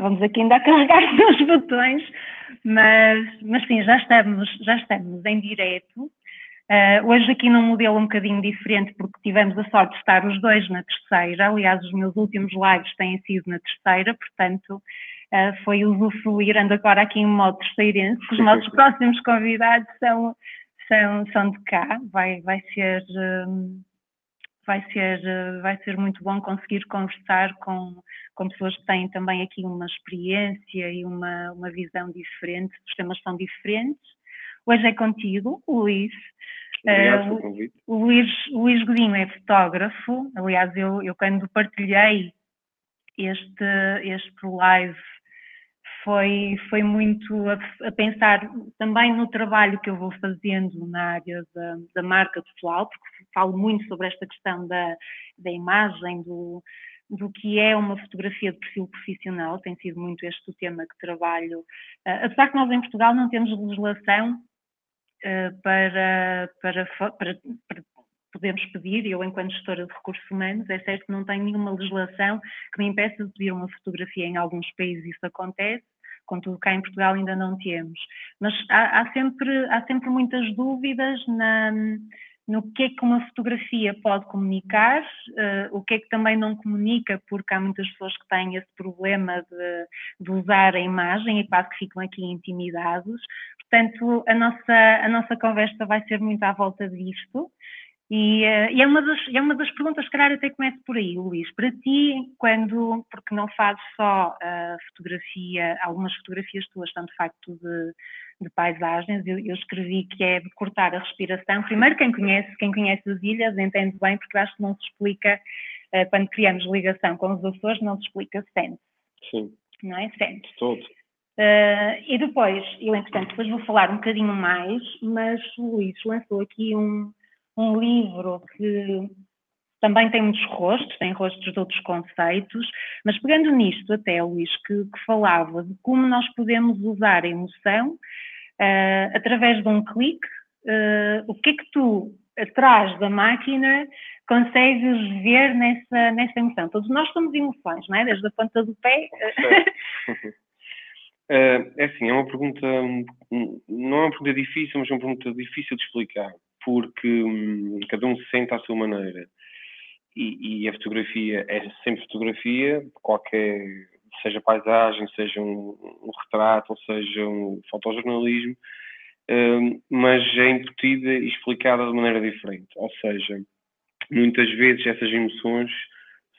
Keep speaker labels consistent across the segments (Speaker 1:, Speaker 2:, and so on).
Speaker 1: estávamos aqui ainda a carregar nos botões, mas, mas sim, já estamos, já estamos em direto. Uh, hoje aqui num modelo um bocadinho diferente, porque tivemos a sorte de estar os dois na terceira. Aliás, os meus últimos lives têm sido na terceira, portanto, uh, foi usufruir, ando agora aqui em modo terceirense. Os nossos próximos convidados são, são, são de cá. Vai, vai ser. Um, vai ser, vai ser muito bom conseguir conversar com, com pessoas que têm também aqui uma experiência e uma, uma visão diferente, os temas são diferentes. Hoje é contigo, Luís.
Speaker 2: Obrigado uh, convite.
Speaker 1: O Luís, Luís Godinho é fotógrafo, aliás, eu, eu quando partilhei este, este live foi, foi muito a, a, pensar também no trabalho que eu vou fazendo na área da, da marca pessoal, porque falo muito sobre esta questão da, da imagem, do, do que é uma fotografia de perfil profissional, tem sido muito este o tema que trabalho. Uh, apesar que nós em Portugal não temos legislação uh, para, para, para, para podemos pedir, eu enquanto gestora de recursos humanos, é certo que não tenho nenhuma legislação que me impeça de pedir uma fotografia, em alguns países isso acontece, contudo cá em Portugal ainda não temos. Mas há, há sempre, há sempre muitas dúvidas na, no que é que uma fotografia pode comunicar, uh, o que é que também não comunica, porque há muitas pessoas que têm esse problema de, de usar a imagem e quase que ficam aqui intimidados. Portanto, a nossa, a nossa conversa vai ser muito à volta disto. E, uh, e, é, uma das, é uma das perguntas, se calhar até começo por aí, Luís. Para ti, quando, porque não fazes só uh, fotografia, algumas fotografias tuas são de facto de, de paisagens, eu, eu, escrevi que é de cortar a respiração. Primeiro, quem conhece, quem conhece as ilhas entende bem, porque acho que não se explica, uh, quando criamos ligação com os Açores, não se explica sente.
Speaker 2: Sim.
Speaker 1: Não é? Sente.
Speaker 2: Todo.
Speaker 1: Uh, e depois, eu entretanto, depois vou falar um bocadinho mais, mas o Luís lançou aqui um um livro que também tem muitos rostos, tem rostos de outros conceitos, mas pegando nisto até, Luís, que, que falava de como nós podemos usar a emoção uh, através de um clique, uh, o que é que tu, atrás da máquina, consegues ver nessa, nessa emoção? Todos nós somos emoções, não é? Desde a ponta do pé.
Speaker 2: Uh, é assim, é uma pergunta, não é uma pergunta difícil, mas é uma pergunta difícil de explicar porque hum, cada um se sente à sua maneira. E, e, a fotografia é sempre fotografia, qualquer, seja paisagem, seja um, um retrato, ou seja um fotojornalismo, hum, mas é embutida e explicada de maneira diferente. Ou seja, muitas vezes essas emoções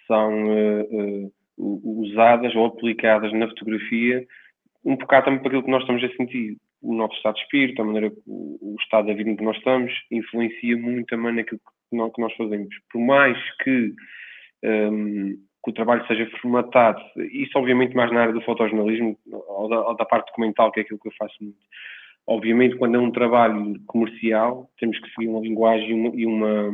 Speaker 2: são uh, uh, usadas ou aplicadas na fotografia um bocado também para aquilo que nós estamos a sentir o nosso estado de espírito, a maneira o, o estado da vida em que nós estamos, influencia muito a maneira que, que nós fazemos. Por mais que, um, que, o trabalho seja formatado, isso obviamente mais na área do fotojornalismo ou da, ou da parte documental, que é aquilo que eu faço muito. Obviamente, quando é um trabalho comercial, temos que seguir uma linguagem e uma,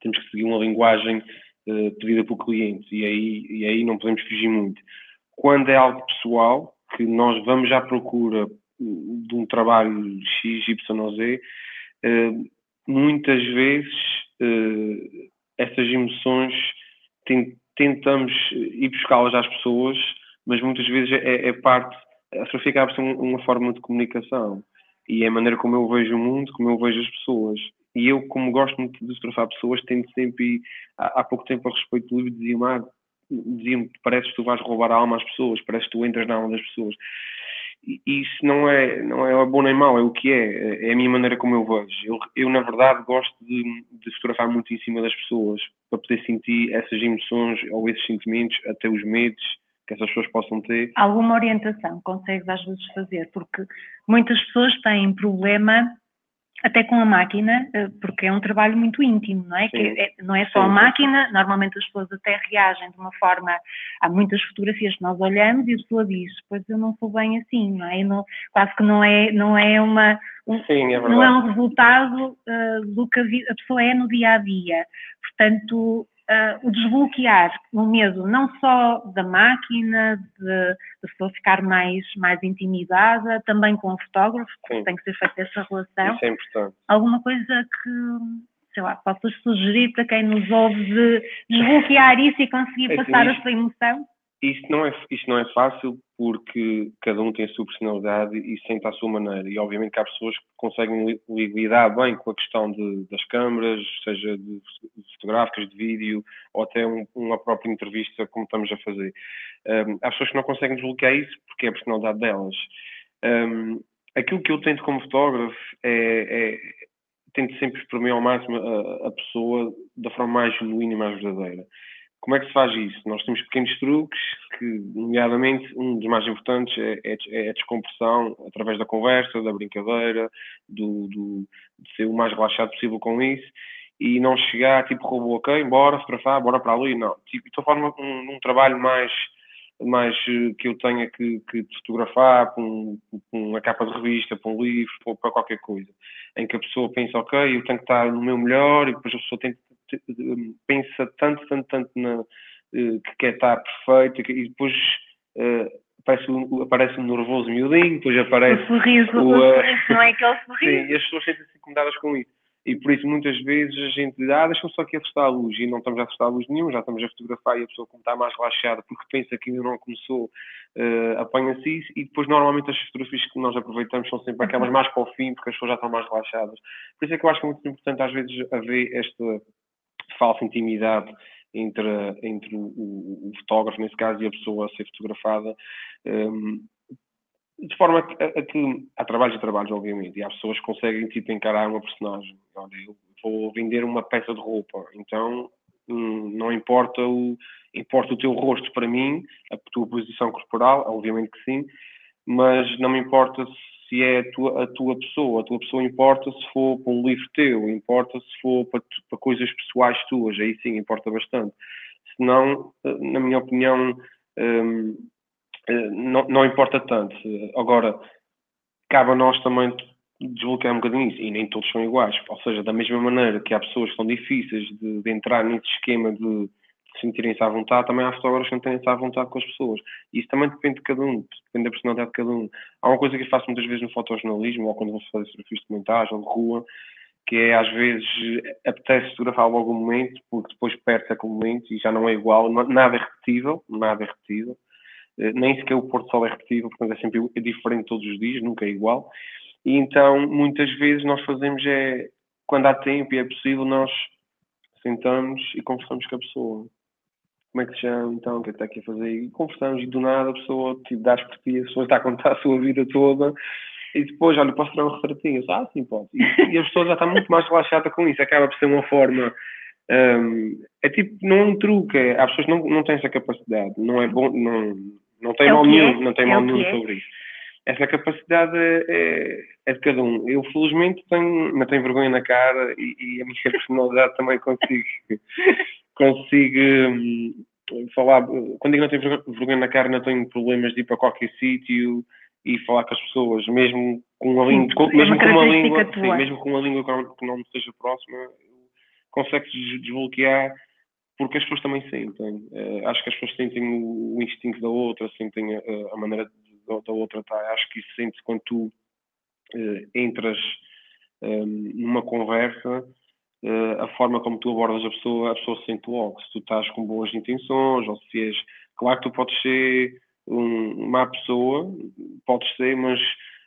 Speaker 2: temos que seguir uma linguagem uh, pedida pelo cliente e aí, e aí não podemos fugir muito. Quando é algo pessoal, que nós vamos à procura de um trabalho X, Y Z, eh, muitas vezes eh, essas emoções tentamos ir buscá-las às pessoas, mas muitas vezes é, é parte, a fotografia acaba ser uma forma de comunicação e é a maneira como eu vejo o mundo, como eu vejo as pessoas. E eu, como gosto muito de fotografar pessoas, tento sempre, há, há pouco tempo a respeito do livro, dizia-me, ah, dizia-me, parece que tu vais roubar a alma às pessoas, parece que tu entras na alma das pessoas isso não é, não é bom nem mau, é o que é, é a minha maneira como eu vejo. Eu, eu na verdade, gosto de, de fotografar muito em cima das pessoas, para poder sentir essas emoções ou esses sentimentos, até os medos que essas pessoas possam ter.
Speaker 1: Alguma orientação consegues às vezes fazer? Porque muitas pessoas têm problema até com a máquina, eh, porque é um trabalho muito íntimo, não é? é não é só Sim. a máquina, normalmente as pessoas até reagem de uma forma, há muitas fotografias que nós olhamos e a pessoa diz, pois eu não sou bem assim, não é? Não, quase que não é, não é uma, um,
Speaker 2: Sim, é
Speaker 1: não é um resultado uh, do que a, a pessoa é no dia a dia. Portanto, uh, o desbloquear o medo não só da máquina, de, de pessoa ficar mais, mais intimidada, também com o fotógrafo, porque tem que ser feita essa relação.
Speaker 2: Isso é importante.
Speaker 1: Alguma coisa que, sei lá, possas sugerir para quem nos ouve de desbloquear isso e conseguir é passar assim, a sua emoção?
Speaker 2: Isto não, é, isto não é fácil porque cada um tem a sua personalidade e sente à sua maneira. E obviamente que há pessoas que conseguem lidar bem com a questão de, das câmaras, seja de, de fotográficas, de vídeo, ou até um, uma própria entrevista, como estamos a fazer. Um, há pessoas que não conseguem desbloquear isso porque é a personalidade delas. Um, aquilo que eu tento como fotógrafo é, é tento sempre exprimir ao máximo a, a pessoa da forma mais genuína e mais verdadeira. Como é que se faz isso? Nós temos pequenos truques que, nomeadamente, um dos mais importantes é, é, é a descompressão através da conversa, da brincadeira, do, do, de ser o mais relaxado possível com isso e não chegar tipo robô, ok, bora fotografar, bora para ali, não. Tipo, estou a falar um, um trabalho mais, mais eh, que eu tenha que, que fotografar para, um, para uma capa de revista, para um livro, para qualquer coisa, em que a pessoa pensa, ok, eu tenho que estar no meu melhor e depois a pessoa tem que pensa tanto, tanto, tanto na, eh, que quer estar perfeito e depois uh, aparece, um, aparece um nervoso miudinho, depois aparece.
Speaker 1: O sorriso, o, o sorriso não é aquele sorriso.
Speaker 2: Sim, e as pessoas sentem-se incomodadas com isso. E por isso, muitas vezes, a gente diz, ah, deixa-me só aqui afastar a luz. E não estamos a afastar a luz nenhum, já estamos a fotografar e a pessoa, como está mais relaxada, porque pensa que ainda não começou, uh, apanha-se isso. E depois, normalmente, as fotografias que nós aproveitamos são sempre aquelas mais para o fim, porque as pessoas já estão mais relaxadas. Por isso é que eu acho que é muito importante, às vezes, haver esta falsa intimidade entre, entre o, o, fotógrafo, nesse caso, e a pessoa a ser fotografada. Um, de forma a, a, que há trabalhos e trabalhos, obviamente, e há pessoas que conseguem tipo, encarar uma personagem. Olha, eu vou vender uma peça de roupa, então hum, não importa o, importa o teu rosto para mim, a tua posição corporal, obviamente que sim, mas não me importa se é a tua, a tua pessoa. A tua pessoa importa se for para um livro teu, importa se for para, para coisas pessoais tuas, aí sim importa bastante. Senão, eh, na minha opinião, um, eh, não, não importa tanto. Agora, cabe a nós também desbloquear um bocadinho isso, e nem todos são iguais. Ou seja, da mesma maneira que há pessoas que são difíceis de, de entrar nesse esquema de sentirem-se à vontade, também há fotógrafos que sentem-se à vontade com as pessoas. Isso também depende de cada um, depende da personalidade de cada um. Há uma coisa que eu faço muitas vezes no fotojornalismo, ou quando vou fazer fotografias de montagem ou de rua, que é às vezes apetece fotografar logo um momento, porque depois perde aquele momento e já não é igual, nada é repetível, nada é repetível. Eh, nem sequer o Porto Sol é repetível, portanto é sempre é diferente todos os dias, nunca é igual. E então, muitas vezes nós fazemos é, quando há tempo e é possível, nós sentamos e conversamos com a pessoa como é que se chama, então, o que é que está aqui a fazer? E conversamos, e do nada a pessoa, tipo, dás por ti, a pessoa está a contar a sua vida toda, e depois, olha, posso tirar um retratinho? Ah, sim, pode. E, e a pessoa já está muito mais relaxada com isso, acaba por ser uma forma. Um, é tipo, não é um truque, é, as pessoas não, não têm essa capacidade, não é bom, não, não tem é mal nenhum, é? não tem é mal nenhum é? sobre isso. Essa capacidade é, é, de cada um. Eu, felizmente, tenho, não tenho vergonha na cara e, e a minha personalidade também consigo consigo hum, falar. Quando digo não tenho vergonha na cara, não tenho problemas de ir para qualquer sítio e falar com as pessoas, mesmo com uma língua, com, mesmo com uma língua, sim, mesmo com uma língua que não me esteja próxima, consegue-se desbloquear porque as pessoas também sentem. Uh, acho que as pessoas sentem o, o instinto da outra, sentem a, a maneira de, da outra estar. Acho que isso sente-se quando tu uh, entras um, numa conversa uh, a forma como tu abordas a pessoa, a pessoa sente logo. Se tu estás com boas intenções, ou se és. Claro que tu podes ser um, uma pessoa, podes ser, mas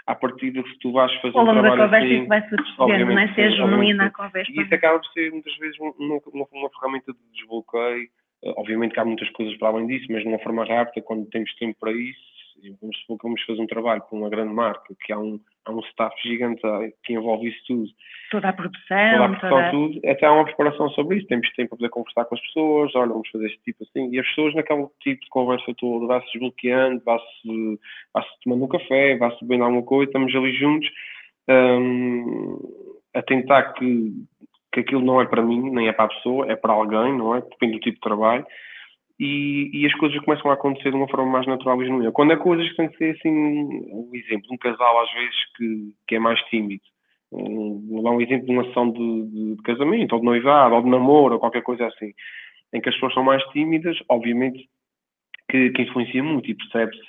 Speaker 2: à partida se tu vais fazer
Speaker 1: Ao longo
Speaker 2: um trabalho
Speaker 1: da conversa
Speaker 2: assim,
Speaker 1: isso vai-se percebendo, não é? Ser genuína a conversa.
Speaker 2: E isso acaba por ser muitas vezes uma, uma, uma ferramenta de desbloqueio. Uh, obviamente que há muitas coisas para além disso, mas de uma forma rápida, quando temos tempo para isso, vamos supor que vamos fazer um trabalho com uma grande marca, que há um, há um staff gigante que envolve isso tudo.
Speaker 1: Toda a produção.
Speaker 2: Toda a produção, toda... tudo. Até há uma preparação sobre isso. Temos tempo para poder conversar com as pessoas, olha, vamos fazer este tipo assim. E as pessoas naquele tipo de conversa toda, vai-se desbloqueando, vai-se vai tomando um café, vai-se bebendo alguma coisa, estamos ali juntos um, a tentar que, que aquilo não é para mim, nem é para a pessoa, é para alguém, não é? Depende do tipo de trabalho e, e, as coisas começam a acontecer de uma forma mais natural e genuína. Quando é coisas que têm que ser assim, um exemplo, um casal às vezes que, que é mais tímido, vou dar um exemplo de uma sessão de, de, de, casamento, ou de noivado, ou de namoro, ou qualquer coisa assim, em que as pessoas são mais tímidas, obviamente que, que influencia muito e percebe-se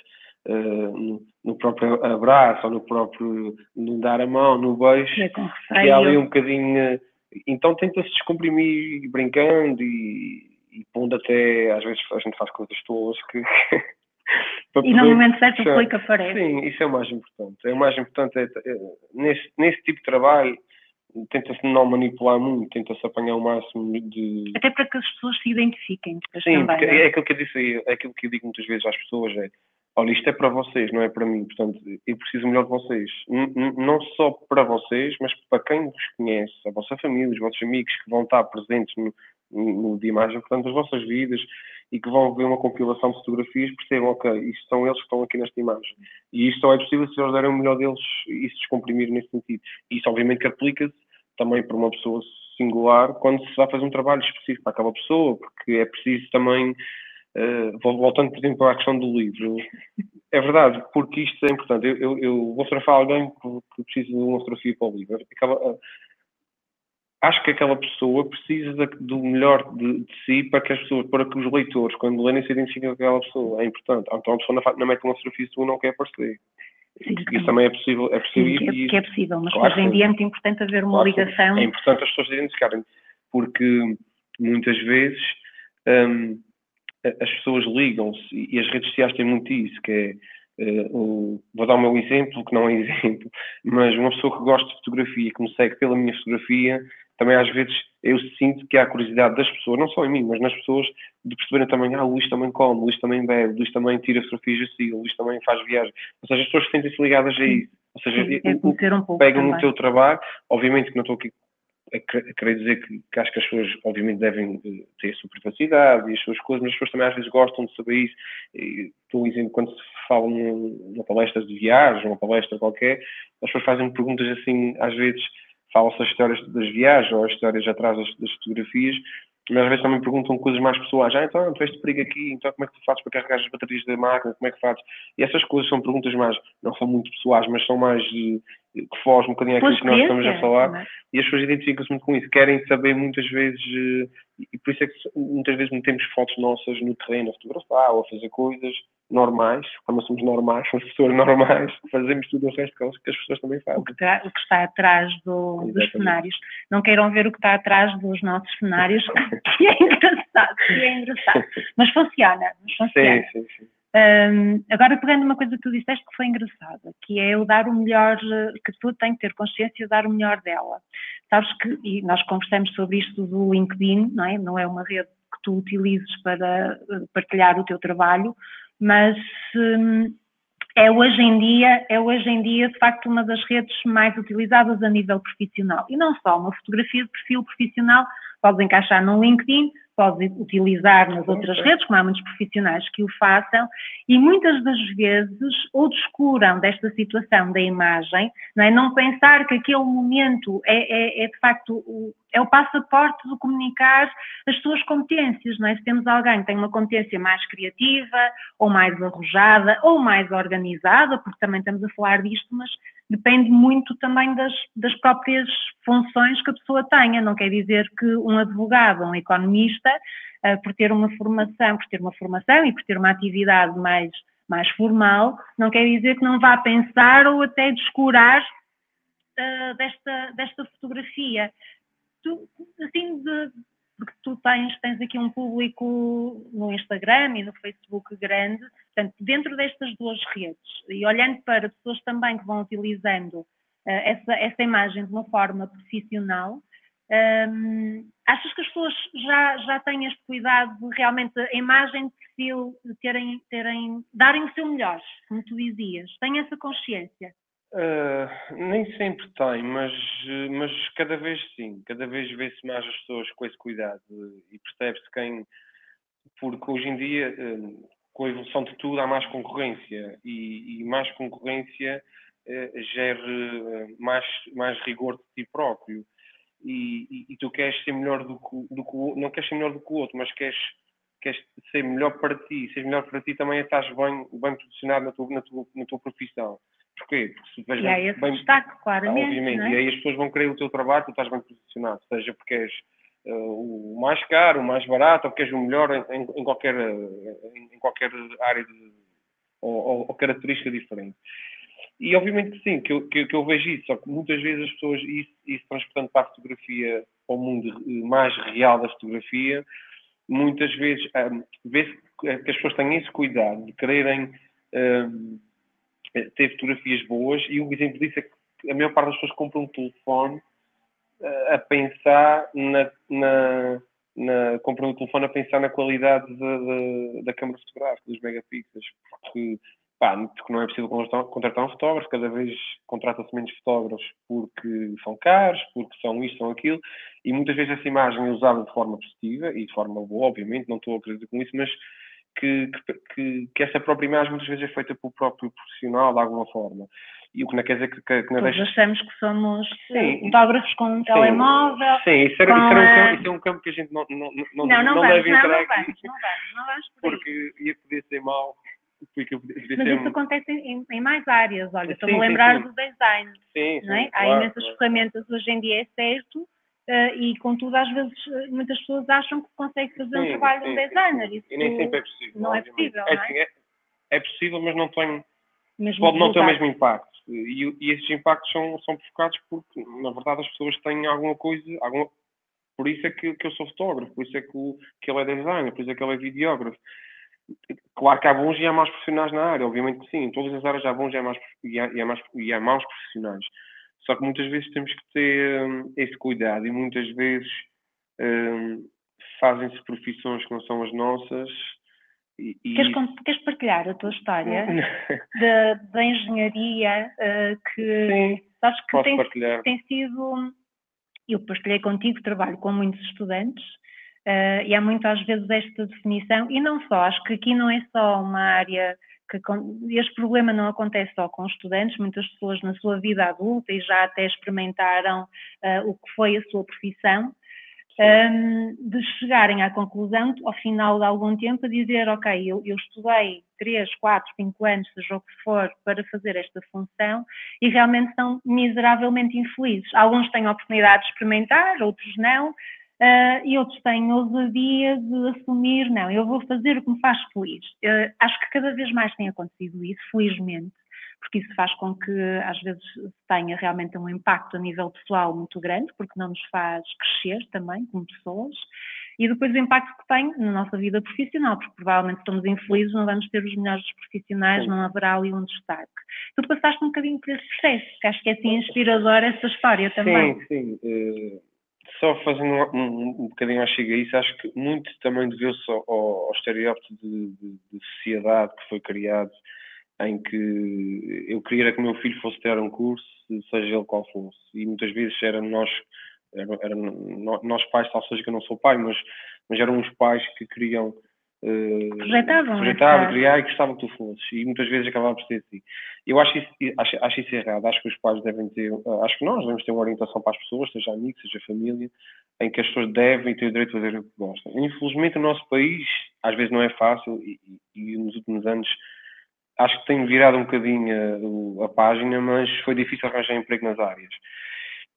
Speaker 2: uh, no, no, próprio abraço, ou no próprio no dar a mão, no beijo,
Speaker 1: é
Speaker 2: que há ali um bocadinho. Então tenta-se descomprimir brincando e e pondo até, às vezes a gente faz coisas tolas que.
Speaker 1: e no momento certo o clique aparece.
Speaker 2: Sim, isso é o mais importante. É o mais importante é, é nesse, nesse tipo de trabalho tenta-se não manipular muito, tenta-se apanhar o máximo de.
Speaker 1: Até para que as pessoas se identifiquem.
Speaker 2: Sim,
Speaker 1: também,
Speaker 2: é? é aquilo que eu disse aí, é aquilo que eu digo muitas vezes às pessoas, é olha, isto é para vocês, não é para mim, portanto, eu preciso melhor de vocês. Não só para vocês, mas para quem vos conhece, a vossa família, os vossos amigos que vão estar presentes no, no, de imagem, portanto, as vossas vidas e que vão ver uma compilação de fotografias, percebam, ok, isto são eles que estão aqui nesta imagem. E isto só é possível se eles derem o melhor deles e se descomprimir nesse sentido. E isso, obviamente, que aplica-se também para uma pessoa singular quando se vai fazer um trabalho específico para aquela pessoa, porque é preciso também, uh, voltando, por exemplo, à questão do livro, é verdade, porque isto é importante. Eu, eu, eu vou fotografar alguém que, precisa de uma fotografia para o livro. Aquela, uh, acho que aquela pessoa precisa do melhor de, de, si para que as pessoas, para que os leitores, quando lerem, se identifiquem com aquela pessoa. É importante. Então a pessoa não, não mete uma fotografia se não quer aparecer. Sim, isso também é possível. É possível
Speaker 1: Sim, que, é, que é possível, mas claro, hoje em dia é muito importante haver uma claro, ligação.
Speaker 2: É importante as pessoas se identificarem, porque muitas vezes um, as pessoas ligam-se e as redes sociais têm muito isso, que é Uh, vou dar o meu exemplo, que não é exemplo, mas uma pessoa que gosta de fotografia, que me segue pela minha fotografia, também às vezes eu sinto que há curiosidade das pessoas, não só em mim, mas nas pessoas, de perceberem também, ah, o Luís também come, o Luís também bebe, o Luís também tira fotografias assim, o Luís também faz viagem. Ou seja, as pessoas sentem-se ligadas a isso. Ou seja, Sim, é um pegam no teu trabalho, obviamente que não estou aqui querer dizer que, que, acho que as pessoas, obviamente, devem eh, ter a sua privacidade e as suas coisas, mas as pessoas também às vezes gostam de saber isso. Estou dizendo, quando se fala numa palestra de viagem, uma palestra qualquer, as pessoas fazem perguntas assim, às vezes, falam-se as histórias das viagens ou as histórias atrás das, das, fotografias, mas às vezes também perguntam coisas mais pessoais. Ah, então, tu este perigo aqui, então como é que tu fazes para carregar as baterias da máquina, como é que fazes? E essas coisas são perguntas mais, não são muito pessoais, mas são mais que fogem um bocadinho àquilo que nós estamos a falar. É? E as pessoas identificam-se muito com isso, querem saber muitas vezes, eh, e por isso é que muitas vezes metemos fotos nossas no terreno a fotografar ou a fazer coisas normais, como somos normais, somos pessoas normais, fazemos tudo o resto que as pessoas também fazem.
Speaker 1: O que, o que está atrás do, dos cenários. Não queiram ver o que está atrás dos nossos cenários, que é engraçado, que é engraçado. Mas funciona, mas funciona. Sim, sim, sim. Um, agora, pegando uma coisa que tu disseste que foi engraçada, que é o dar o melhor, que tu tem que ter consciência de dar o melhor dela. Sabes que, e nós conversamos sobre isto do LinkedIn, não é? Não é uma rede que tu utilizes para eh, partilhar o teu trabalho, mas hum, é hoje em dia, é hoje em dia de facto uma das redes mais utilizadas a nível profissional. E não só, uma fotografia de perfil profissional podes encaixar no LinkedIn, pode utilizar nas outras redes, como há muitos profissionais que o façam, e muitas das vezes ou descuram desta situação da imagem, não, é? não pensar que aquele momento é, é, é de facto o, é o passaporte de comunicar as suas competências, não é? Se temos alguém que tem uma competência mais criativa, ou mais arrojada, ou mais organizada, porque também estamos a falar disto, mas depende muito também das, das próprias funções que a pessoa tenha. Não quer dizer que um advogado, um economista, uh, por ter uma formação, por ter uma formação e por ter uma atividade mais, mais formal, não quer dizer que não vá pensar ou até descurar uh, desta, desta fotografia. Tu, assim, de, porque tu tens, tens aqui um público no Instagram e no Facebook grande, portanto, dentro destas duas redes, e olhando para pessoas também que vão utilizando uh, essa, essa imagem de uma forma profissional, um, ehm, achas que as pessoas já, já têm este cuidado de realmente a imagem de perfil, terem, terem, darem o seu melhor, como tu dizias? Têm essa consciência?
Speaker 2: Uh, nem sempre tem, mas, mas cada vez sim, cada vez vê-se mais as pessoas com esse cuidado e percebe-se quem, porque hoje em dia, uh, com a evolução de tudo, há mais concorrência e, e mais concorrência uh, gera mais, mais rigor de ti próprio. E, e, e, tu queres ser melhor do que, do que não queres ser melhor do que o outro, mas queres, queres ser melhor para ti. Ser melhor para ti também estás bem, bem posicionado na tua, na tua, na tua profissão. Porquê? Porque
Speaker 1: se tu e há esse bem, destaque, claramente.
Speaker 2: Obviamente,
Speaker 1: é?
Speaker 2: e aí as pessoas vão querer o teu trabalho, tu estás bem posicionado, seja porque és uh, o mais caro, o mais barato, ou porque és o melhor em, em qualquer, em, qualquer área de, ou, ou, característica diferente. E obviamente que sim, que eu, que, que, eu vejo isso, só que muitas vezes as pessoas, isso, isso transportando para a fotografia, para o mundo mais real da fotografia, muitas vezes um, vê-se que as pessoas têm esse cuidado de quererem um, ter fotografias boas e o exemplo disso é que a maior parte das pessoas compram um telefone uh, a pensar na, na, na compram um telefone a pensar na qualidade da, da, da câmara fotográfica, dos megapixels, porque pá, porque não é possível contratar um fotógrafo, cada vez contrata-se menos fotógrafos porque são caros, porque são isto, são aquilo, e muitas vezes essa imagem é usada de forma positiva e de forma boa, obviamente, não estou a acreditar com isso, mas que, que, que, essa própria imagem muitas vezes é feita pelo próprio profissional de alguma forma. E o que não quer dizer que, que, que
Speaker 1: não deixa... achamos que somos sim, fotógrafos com um sim, telemóvel.
Speaker 2: Sim, isso, era, isso, era um campo, isso, é um campo que a gente não, não, não, não, não,
Speaker 1: não, vamos,
Speaker 2: deve entrar
Speaker 1: não,
Speaker 2: não
Speaker 1: vamos, não vamos, não vamos por
Speaker 2: porque ia poder ser mau
Speaker 1: mas isso acontece em, em, mais áreas. Olha, estou-me a lembrar sim, sim. do design.
Speaker 2: Sim,
Speaker 1: não é? Há imensas claro. ferramentas hoje em dia, é certo, uh, e contudo, às vezes, eh, muitas pessoas acham que conseguem fazer um trabalho de um designer. Isso
Speaker 2: e nem sempre é possível.
Speaker 1: Não é possível,
Speaker 2: é,
Speaker 1: não é?
Speaker 2: é, é possível, mas não tem. Mesmo pode não ter o mesmo impacto. E, e esses impactos são, são provocados porque, na verdade, as pessoas têm alguma coisa. Alguma, por isso é que, que eu sou fotógrafo, por isso é que, o, que ele é designer, por isso é que ele é videógrafo. Claro que há bons e há maus profissionais na área, obviamente que sim. Em todas as áreas há bons e há, maus, e há, e há, maus, e há maus profissionais. Só que muitas vezes temos que ter um, esse cuidado e muitas vezes um, fazem-se profissões que não são as nossas. E,
Speaker 1: e... Queres, queres, partilhar a tua história da, da engenharia uh, que
Speaker 2: Sim,
Speaker 1: sabes que
Speaker 2: tem,
Speaker 1: tem sido. Eu partilhei contigo, trabalho com muitos estudantes Uh, e há muito às vezes esta definição, e não só, acho que aqui não é só uma área que este problema não acontece só com estudantes, muitas pessoas na sua vida adulta e já até experimentaram uh, o que foi a sua profissão, um, ehm, de chegarem à conclusão, ao final de algum tempo, a dizer, ok, eu, eu estudei 3, 4, 5 anos, seja o que for, para fazer esta função e realmente são miseravelmente infelizes. Alguns têm a oportunidade de experimentar, outros não, Uh, e outros têm ousadia de assumir, não, eu vou fazer o que me faz feliz. Uh, acho que cada vez mais tem acontecido isso, felizmente, porque isso faz com que às vezes tenha realmente um impacto a nível pessoal muito grande, porque não nos faz crescer também como pessoas, e depois o impacto que tem na nossa vida profissional, porque provavelmente estamos infelizes, não vamos ter os melhores profissionais, Sim. não haverá ali um destaque. Tu passaste um bocadinho por esse processo, que acho que é assim inspiradora essa história também.
Speaker 2: Sim, sim. Uh só fazendo um, um, um bocadinho mais chega a isso, acho que muito também deveu-se ao, ao estereótipo de, de, de, sociedade que foi criado, em que eu queria que o meu filho fosse ter um curso, seja ele qual fosse, e muitas vezes era nós, era, era nós pais, tal seja que eu não sou pai, mas, mas eram os pais que queriam
Speaker 1: Uh, projetavam,
Speaker 2: projetavam criar e gostavam que tu fosses. E muitas vezes acabava por ser assim. Eu acho isso, acho, acho isso errado. Acho que os pais devem ter, acho que nós devemos ter uma orientação para as pessoas, seja amigos, seja família, em que as pessoas devem ter o direito de fazer o que gostam. Infelizmente, o nosso país, às vezes, não é fácil e, e, e nos últimos anos acho que tem virado um bocadinho a, a, página, mas foi difícil arranjar emprego nas áreas.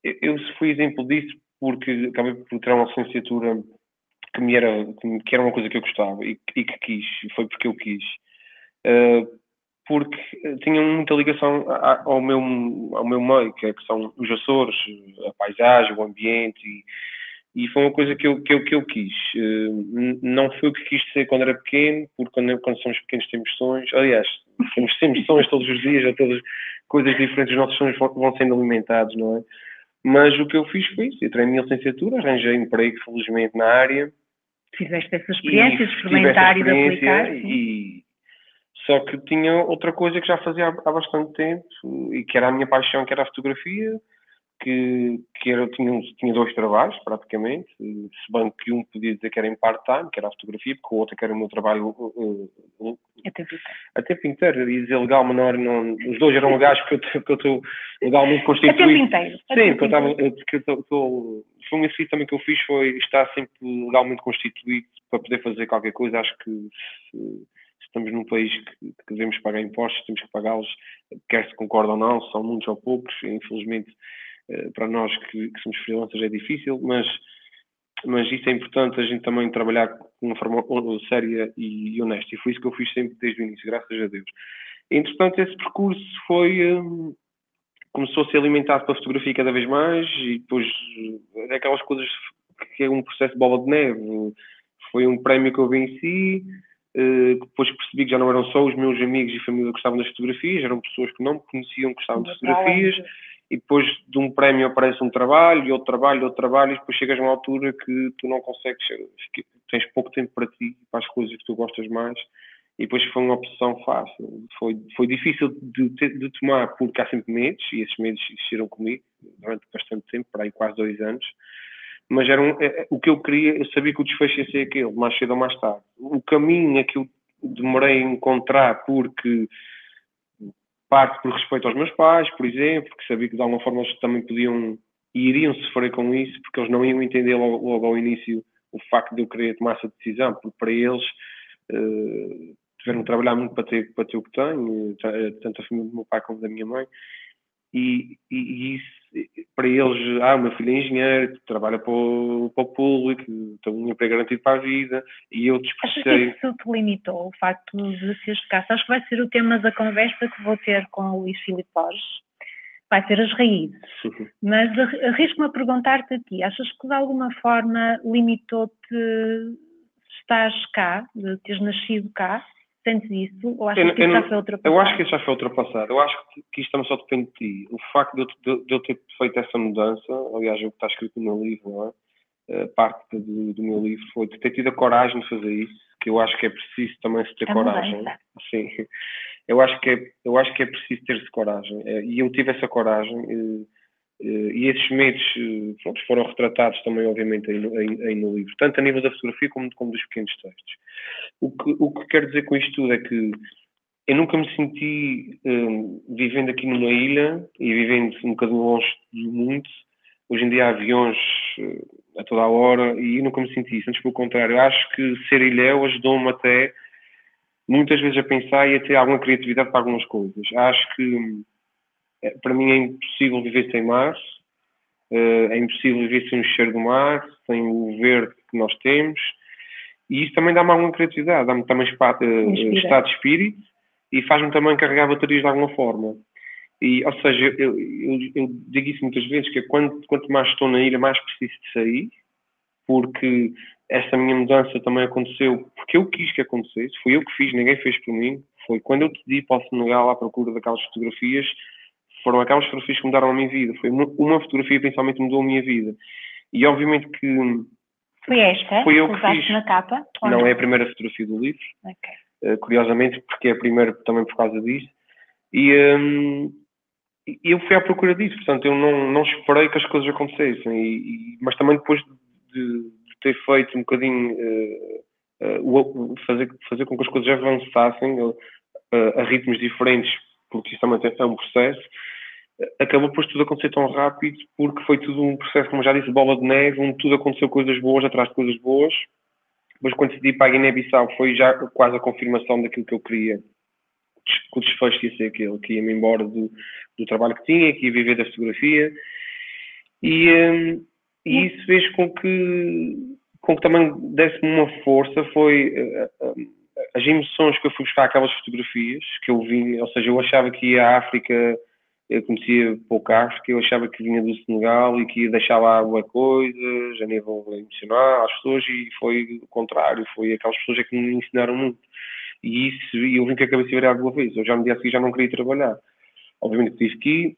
Speaker 2: Eu, eu fui exemplo disso porque acabei por ter uma licenciatura que me era, que era uma coisa que eu gostava e, e que quis, foi porque eu quis. Uh, porque tinha muita ligação ao meu, ao meu meio, que, é, que são os Açores, a paisagem, o ambiente, e, e foi uma coisa que eu, que eu, que eu quis. Uh, não foi o que quis ser quando era pequeno, porque quando, quando somos pequenos temos sonhos, aliás, temos sempre sonhos todos os dias, ou todas coisas diferentes, os nossos sonhos vão sendo alimentados, não é? Mas o que eu fiz foi isso, eu treinei a minha licenciatura, arranjei emprego, felizmente, na área,
Speaker 1: Fizeste essa experiência de experimentar e de aplicar.
Speaker 2: E, só que tinha outra coisa que já fazia há, há bastante tempo e que era a minha paixão, que era a fotografia, que, que era, tinha, tinha dois trabalhos, praticamente, se bem que um podia dizer que era em part-time, que era a fotografia, porque o outro que era o meu trabalho uh,
Speaker 1: uh, a tempo inteiro.
Speaker 2: A tempo inteiro, ia dizer legal, menor, não, os dois eram legais porque eu estou legalmente constituído.
Speaker 1: A tempo inteiro.
Speaker 2: Sim, porque eu estava, porque eu estou, foi um exercício também que eu fiz, foi estar sempre legalmente constituído para poder fazer qualquer coisa, acho que se, estamos num país que, que devemos pagar impostos, temos que pagá-los, quer se concorda ou não, são muitos ou poucos, infelizmente para nós que, que, somos freelancers é difícil, mas, mas isso é importante a gente também trabalhar de uma forma séria e honesta. E foi isso que eu fiz sempre desde o início, graças a Deus. Entretanto, esse percurso foi. Um, começou a ser alimentado pela fotografia cada vez mais e depois é aquelas coisas que é um processo de bola de neve. Foi um prémio que eu venci, uh, depois percebi que já não eram só os meus amigos e família que gostavam das fotografias, eram pessoas que não me conheciam que gostavam de fotografias, e depois de um prémio aparece um trabalho, e outro trabalho, outro trabalho, e depois chegas a uma altura que tu não consegues, tens pouco tempo para ti, para as coisas que tu gostas mais, e depois foi uma opção fácil. Foi, foi difícil de, de tomar porque há sempre medos, e esses medos existiram comigo durante bastante tempo, para aí quase dois anos, mas era um, é, é, o que eu queria, eu sabia que o desfecho ia ser aquele, mais cedo ou mais tarde. O caminho é que eu demorei a encontrar porque parte por respeito aos meus pais, por exemplo, que sabia que de alguma forma eles também podiam e iriam sofrer com isso, porque eles não iam entender logo, logo ao início o facto de eu querer tomar essa decisão, porque para eles uh, tiveram que trabalhar muito para ter, para ter o que tenho, eh, tanto a família do meu pai como da minha mãe, e, e, e para eles, ah, o meu filho é engenheiro, trabalha para o, para o público, tem um emprego garantido para a vida, e eu
Speaker 1: dispersei... Achas que isso te limitou, o facto de seres de casa? Acho que vai ser o tema da conversa que vou ter com o Luís Filipe Borges, vai ser as raízes. Uhum. Mas arrisco-me a perguntar-te a ti, achas que de alguma forma limitou-te estás cá, de teres nascido cá, Sentes isso? Ou achas eu, que isso já foi ultrapassado?
Speaker 2: Eu acho que isso já foi ultrapassado. Eu acho que, que isto também só depende de ti. O facto de eu, de, de eu, ter feito essa mudança, aliás, o que está escrito no meu livro, não é? Uh, parte do, do, meu livro foi de ter tido a coragem de fazer isso, que eu acho que é preciso também se ter a coragem. Sim. Eu acho que é, eu acho que é preciso ter-se coragem. Uh, e eu tive essa coragem. Uh, e esses medos pronto, foram retratados também, obviamente, aí no, aí, aí no, livro, tanto a nível da fotografia como, como dos pequenos textos. O que, o que quero dizer com isto tudo é que eu nunca me senti um, vivendo aqui numa ilha e vivendo um bocadinho longe do mundo. Hoje em dia há aviões a toda a hora e eu nunca me senti isso. Antes, pelo contrário, acho que ser ilhéu ajudou-me até muitas vezes a pensar e a ter alguma criatividade para algumas coisas. Acho que hum, para mim é impossível viver sem mar, uh, é impossível viver sem o cheiro do mar, sem o verde que nós temos e isso também dá-me alguma criatividade, dá-me também uh, estado de espírito e faz-me também carregar baterias de alguma forma. E, ou seja, eu, eu, eu, digo isso muitas vezes, que é quanto, quanto mais estou na ilha, mais preciso de sair, porque essa minha mudança também aconteceu porque eu quis que acontecesse, fui eu que fiz, ninguém fez por mim. Foi quando eu decidi para o Senegal à procura daquelas fotografias, foram aquelas fotografias que mudaram a minha vida. Foi uma, fotografia principalmente mudou a minha vida. E obviamente que
Speaker 1: foi esta? Foi eu que fiz. na capa?
Speaker 2: Não, não, é a primeira fotografia do livro. Okay. Uh, curiosamente, porque é a primeira também por causa disso. E um, eu fui à procura disso, portanto, eu não, não esperei que as coisas acontecessem. E, e, mas também depois de, de, ter feito um bocadinho. Uh, uh, fazer, fazer com que as coisas avançassem a ritmos diferentes, porque isso também é um processo acabou por tudo acontecer tão rápido porque foi tudo um processo, como já disse, bola de neve, onde tudo aconteceu coisas boas atrás de coisas boas. Depois, quando decidi para a Guiné-Bissau, foi já quase a confirmação daquilo que eu queria. Que o desfecho ia ser aquele, que ia-me embora do, do trabalho que tinha, que ia viver da fotografia. E, um, e isso fez com que, com que também desse-me uma força. Foi uh, uh, as emoções que eu fui buscar aquelas fotografias que eu vi, ou seja, eu achava que ia à África eu conhecia pouco África, eu achava que vinha do Senegal e que ia deixar lá boas coisas a nível emocional às pessoas e foi o contrário, foi aquelas pessoas é que me ensinaram muito. E isso, eu vim com a cabeça virada uma vez, eu já me disse que já não queria trabalhar. Obviamente tive que ir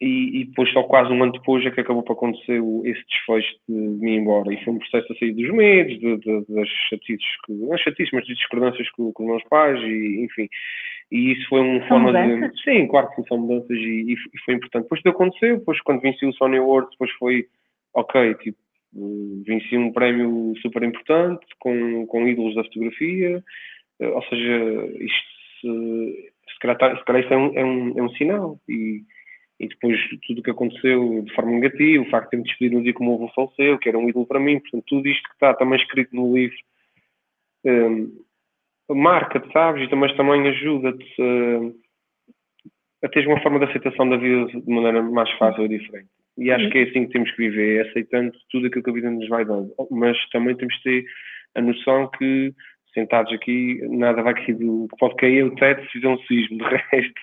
Speaker 2: e, e, depois só quase um ano depois é que acabou por acontecer o, esse desfecho de, me ir embora. E foi um processo a sair dos medos, de, de, das chatices, que, não é chatices, mas de discordâncias com, com os meus pais e enfim. E isso foi uma forma mudanças? de. Sim, claro que são mudanças e, e, foi importante. Depois de aconteceu, depois quando venci o Sony Awards, depois foi ok, tipo, venci um prémio super importante com, com ídolos da fotografia, eh, ou seja, isto se, se calhar, tá, se calhar isto é um, é um, é um sinal. E, e depois tudo o que aconteceu de forma negativa, o facto de ter-me despedido no dia como o avô faleceu, que era um ídolo para mim, portanto, tudo isto que está também escrito no livro. Um, marca-te, sabes? E também, ajuda-te uh, a teres uma forma de aceitação da vida de maneira mais fácil e diferente. E acho que é assim que temos que viver, é aceitando tudo aquilo que a vida nos vai dando. Mas também temos que ter a noção que sentados aqui, nada vai cair do. Pode cair o teto se fizer um sismo, de resto.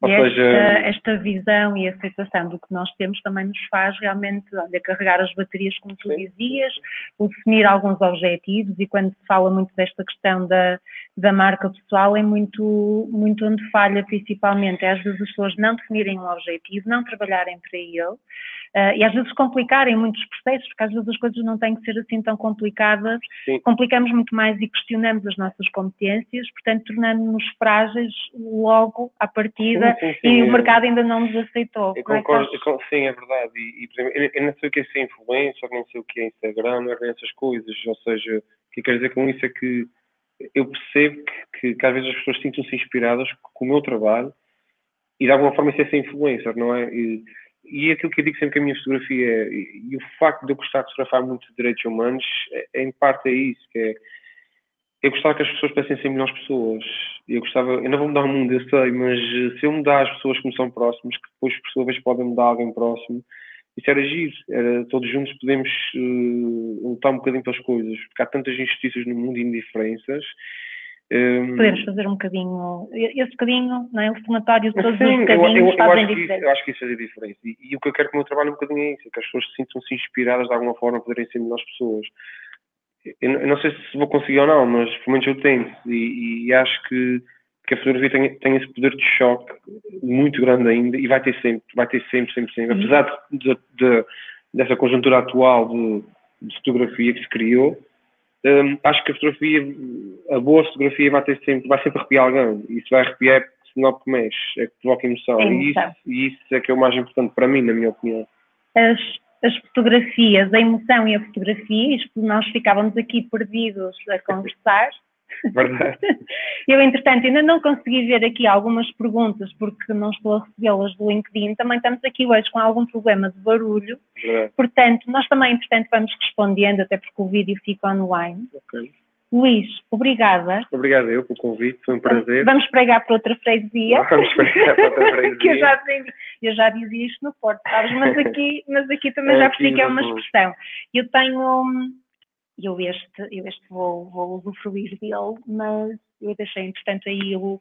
Speaker 1: Ou e seja. Esta, esta, visão e aceitação do que nós temos também nos faz realmente olha, carregar as baterias, como tu Sim. dizias, definir alguns objetivos, e quando se fala muito desta questão da, da marca pessoal, é muito, muito onde falha principalmente. É às vezes as pessoas não definirem um objetivo, não trabalharem para ele. Uh, e às vezes complicarem muitos processos, porque às vezes as coisas não têm que ser assim tão complicadas, Sim. complicamos muito mais e questionamos as nossas competências, portanto tornando-nos frágeis logo à partida sim, sim, sim, e o mercado ainda não nos aceitou.
Speaker 2: Eu é concordo, é eu, sim, é verdade. E, e exemplo, eu, eu, não sei o que é ser influencer, nem sei o que é Instagram, nem essas coisas, ou seja, o que eu quero dizer com isso é que eu percebo que, que, que às vezes as pessoas sintam-se inspiradas com o meu trabalho e de alguma forma isso é ser influencer, não é? E, e aquilo que eu digo sempre que a minha fotografia é, e, e o facto de eu gostar de fotografar muito de direitos humanos, é, em parte é isso, que é, eu gostava que as pessoas pudessem ser melhores pessoas. Eu gostava, eu não vou mudar o mundo, eu sei, mas eh, se eu mudar as pessoas que me são próximas, que depois por sua vez podem mudar alguém próximo, isso era giro, era, todos juntos podemos uh, lutar um bocadinho pelas coisas, porque há tantas injustiças no mundo e indiferenças
Speaker 1: um, Podemos fazer um bocadinho, esse bocadinho, não é? O somatório de todos sim, os bocadinhos eu, eu,
Speaker 2: fazem diferença. Isso, eu acho que isso fazia diferença. E, e, o que eu quero com o meu trabalho um bocadinho é isso, é que as pessoas se sintam-se inspiradas de alguma forma a poderem ser melhores pessoas. Eu, não sei se vou conseguir ou não, mas pelo menos eu tento. E, e acho que, que a fotografia tem, tem esse poder de choque muito grande ainda e vai ter sempre, vai ter sempre, sempre, sempre. Apesar de, de, de dessa conjuntura atual de, de fotografia que se criou, um, acho que a fotografia, a boa fotografia vai, ter sempre, vai sempre arrepiar alguém. E se vai arrepiar, se não que mexe, é que provoca emoção. É e, isso, e isso é que é o mais importante para mim, na minha opinião.
Speaker 1: As, as fotografias, a emoção e a fotografia, isto nós ficávamos aqui perdidos a conversar.
Speaker 2: Verdade.
Speaker 1: Eu, entretanto, ainda não consegui ver aqui algumas perguntas porque não estou a recebê-las do LinkedIn. Também estamos aqui hoje com algum problema de barulho. Verdade. Portanto, nós também, entretanto, vamos respondendo, até porque o vídeo fica online. Ok. Luís, obrigada.
Speaker 2: Obrigado eu pelo convite, foi um prazer.
Speaker 1: Vamos pregar para outra freguesia.
Speaker 2: Vamos pregar para outra freguesia.
Speaker 1: que eu, já, eu já dizia isto no Porto, sabes? Mas aqui, mas aqui também é já percebi que é uma expressão. Eu tenho eu este, eu este vou, vou usufruir dele, mas eu deixei, entretanto, aí o,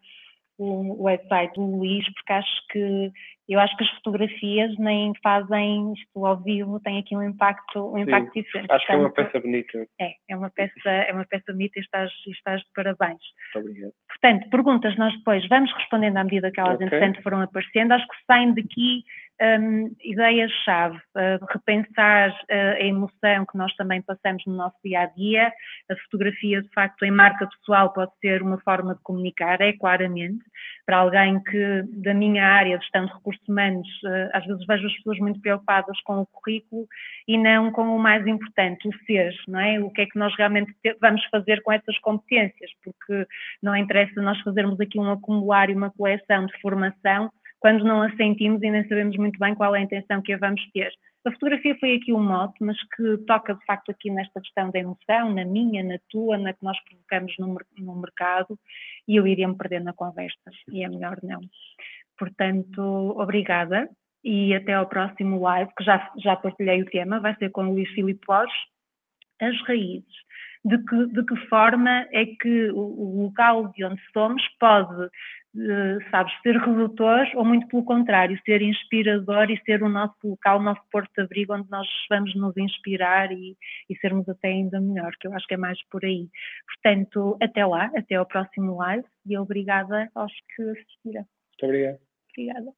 Speaker 1: o website do Luís, porque acho que eu acho que as fotografias nem fazem isto ao vivo, tem aqui um impacto, um impacto diferente.
Speaker 2: Acho Portanto, que é uma peça bonita.
Speaker 1: É, é uma peça, é uma peça bonita e estás, estás de parabéns.
Speaker 2: Muito obrigado.
Speaker 1: Portanto, perguntas nós depois vamos respondendo à medida que elas, okay. entretanto, foram aparecendo. Acho que saem daqui um, ideias-chave, uh, repensar uh, a emoção que nós também passamos no nosso dia a dia. A fotografia, de facto, em marca pessoal pode ser uma forma de comunicar, é claramente. Para alguém que, da minha área, de gestão de recursos humanos, uh, às vezes vejo as pessoas muito preocupadas com o currículo e não com o mais importante, o ser, não é? O que é que nós realmente vamos fazer com essas competências, porque não interessa nós fazermos aqui um acumular e uma coleção de formação quando não a sentimos e nem sabemos muito bem qual é a intenção que a vamos ter. A fotografia foi aqui um mote, mas que toca de facto aqui nesta questão da emoção, na minha, na tua, na que nós provocamos no, no mercado, e eu iria me perder na conversa, e é melhor não. Portanto, obrigada e até ao próximo live, que já, já partilhei o tema, vai ser com o Luís Filipe Borges, as raízes. De que, de que forma é que o, o local de onde somos pode sabes, ser redutor ou muito pelo contrário, ser inspirador e ser o nosso local, o nosso porto de abrigo onde nós vamos nos inspirar e, e sermos até ainda melhor, que eu acho que é mais por aí. Portanto, até lá, até ao próximo live e obrigada aos que assistiram.
Speaker 2: Muito obrigado.
Speaker 1: Obrigada.